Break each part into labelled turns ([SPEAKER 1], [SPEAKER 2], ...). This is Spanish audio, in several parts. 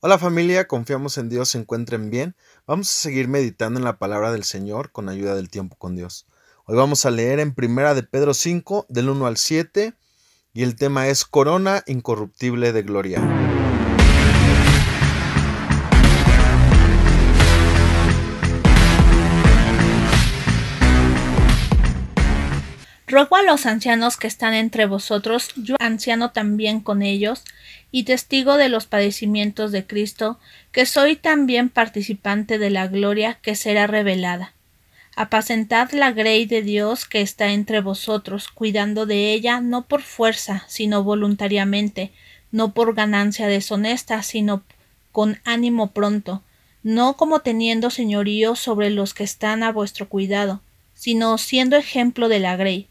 [SPEAKER 1] Hola familia, confiamos en Dios se encuentren bien. Vamos a seguir meditando en la palabra del Señor con ayuda del tiempo con Dios. Hoy vamos a leer en Primera de Pedro 5 del 1 al 7 y el tema es Corona incorruptible de gloria.
[SPEAKER 2] Ruego a los ancianos que están entre vosotros, yo anciano también con ellos, y testigo de los padecimientos de Cristo, que soy también participante de la gloria que será revelada. Apacentad la grey de Dios que está entre vosotros, cuidando de ella no por fuerza, sino voluntariamente, no por ganancia deshonesta, sino con ánimo pronto, no como teniendo señorío sobre los que están a vuestro cuidado, sino siendo ejemplo de la grey,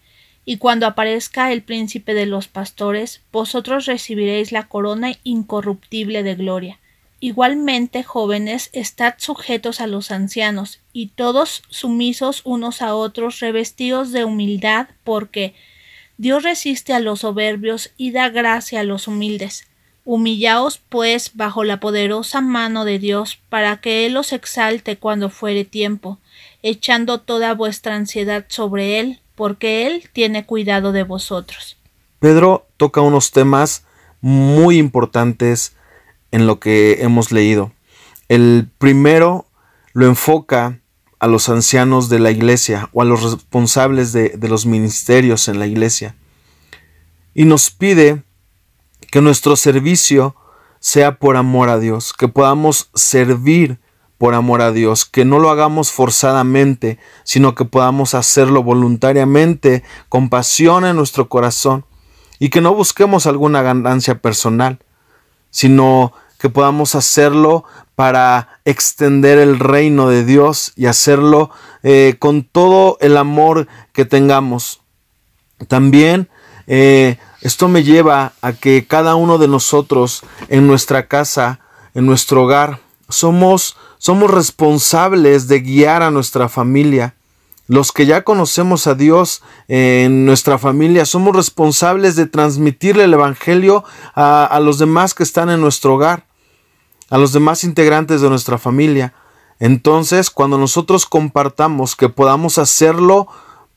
[SPEAKER 2] y cuando aparezca el príncipe de los pastores, vosotros recibiréis la corona incorruptible de gloria. Igualmente, jóvenes, estad sujetos a los ancianos, y todos sumisos unos a otros, revestidos de humildad, porque Dios resiste a los soberbios y da gracia a los humildes. Humillaos, pues, bajo la poderosa mano de Dios, para que Él os exalte cuando fuere tiempo, echando toda vuestra ansiedad sobre Él, porque Él tiene cuidado de vosotros.
[SPEAKER 1] Pedro toca unos temas muy importantes en lo que hemos leído. El primero lo enfoca a los ancianos de la iglesia o a los responsables de, los ministerios en la iglesia y nos pide que nuestro servicio sea por amor a Dios, que podamos servir por amor a Dios, que no lo hagamos forzadamente, sino que podamos hacerlo voluntariamente, con pasión en nuestro corazón, y que no busquemos alguna ganancia personal, sino que podamos hacerlo para extender el reino de Dios y hacerlo eh, con todo el amor que tengamos. También eh, esto me lleva a que cada uno de nosotros en nuestra casa, en nuestro hogar, somos, somos responsables de guiar a nuestra familia. Los que ya conocemos a Dios en nuestra familia somos responsables de transmitirle el Evangelio a, los demás que están en nuestro hogar, a los demás integrantes de nuestra familia. Entonces, cuando nosotros compartamos, que podamos hacerlo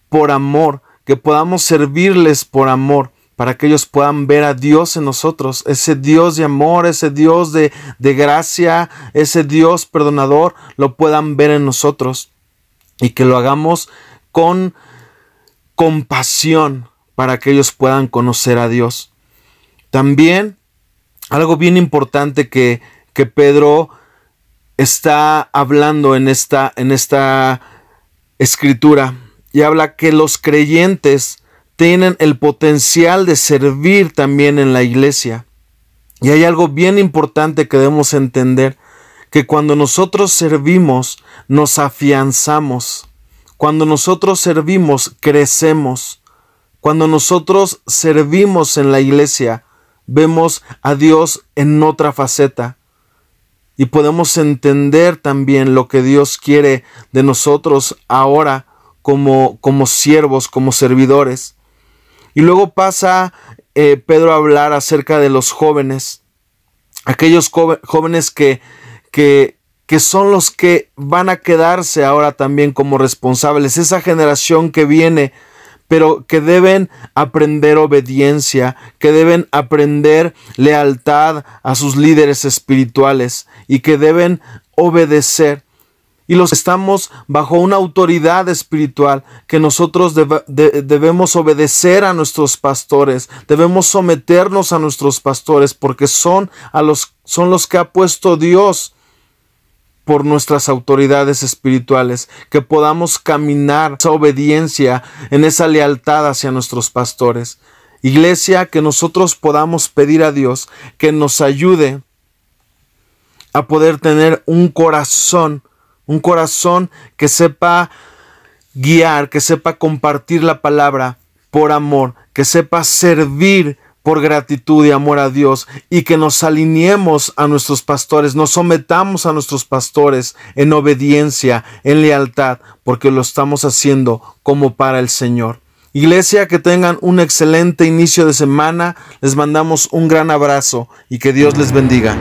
[SPEAKER 1] por amor, que podamos servirles por amor, para que ellos puedan ver a Dios en nosotros, ese Dios de amor, ese Dios de, de gracia, ese Dios perdonador, lo puedan ver en nosotros y que lo hagamos con compasión para que ellos puedan conocer a Dios. También algo bien importante que, que Pedro está hablando en esta, en esta escritura y habla que los creyentes tienen el potencial de servir también en la iglesia. Y hay algo bien importante que debemos entender, que cuando nosotros servimos, nos afianzamos. Cuando nosotros servimos, crecemos. Cuando nosotros servimos en la iglesia, vemos a Dios en otra faceta. Y podemos entender también lo que Dios quiere de nosotros ahora como, como siervos, como servidores. Y luego pasa eh, Pedro a hablar acerca de los jóvenes, aquellos jóvenes que, que, que son los que van a quedarse ahora también como responsables, esa generación que viene, pero que deben aprender obediencia, que deben aprender lealtad a sus líderes espirituales y que deben obedecer y los estamos bajo una autoridad espiritual que nosotros debemos obedecer a nuestros pastores, debemos someternos a nuestros pastores porque son a los son los que ha puesto Dios por nuestras autoridades espirituales, que podamos caminar esa obediencia, en esa lealtad hacia nuestros pastores. Iglesia, que nosotros podamos pedir a Dios que nos ayude a poder tener un corazón un corazón que sepa guiar, que sepa compartir la palabra por amor, que sepa servir por gratitud y amor a Dios y que nos alineemos a nuestros pastores, nos sometamos a nuestros pastores en obediencia, en lealtad, porque lo estamos haciendo como para el Señor. Iglesia, que tengan un excelente inicio de semana, les mandamos un gran abrazo y que Dios les bendiga.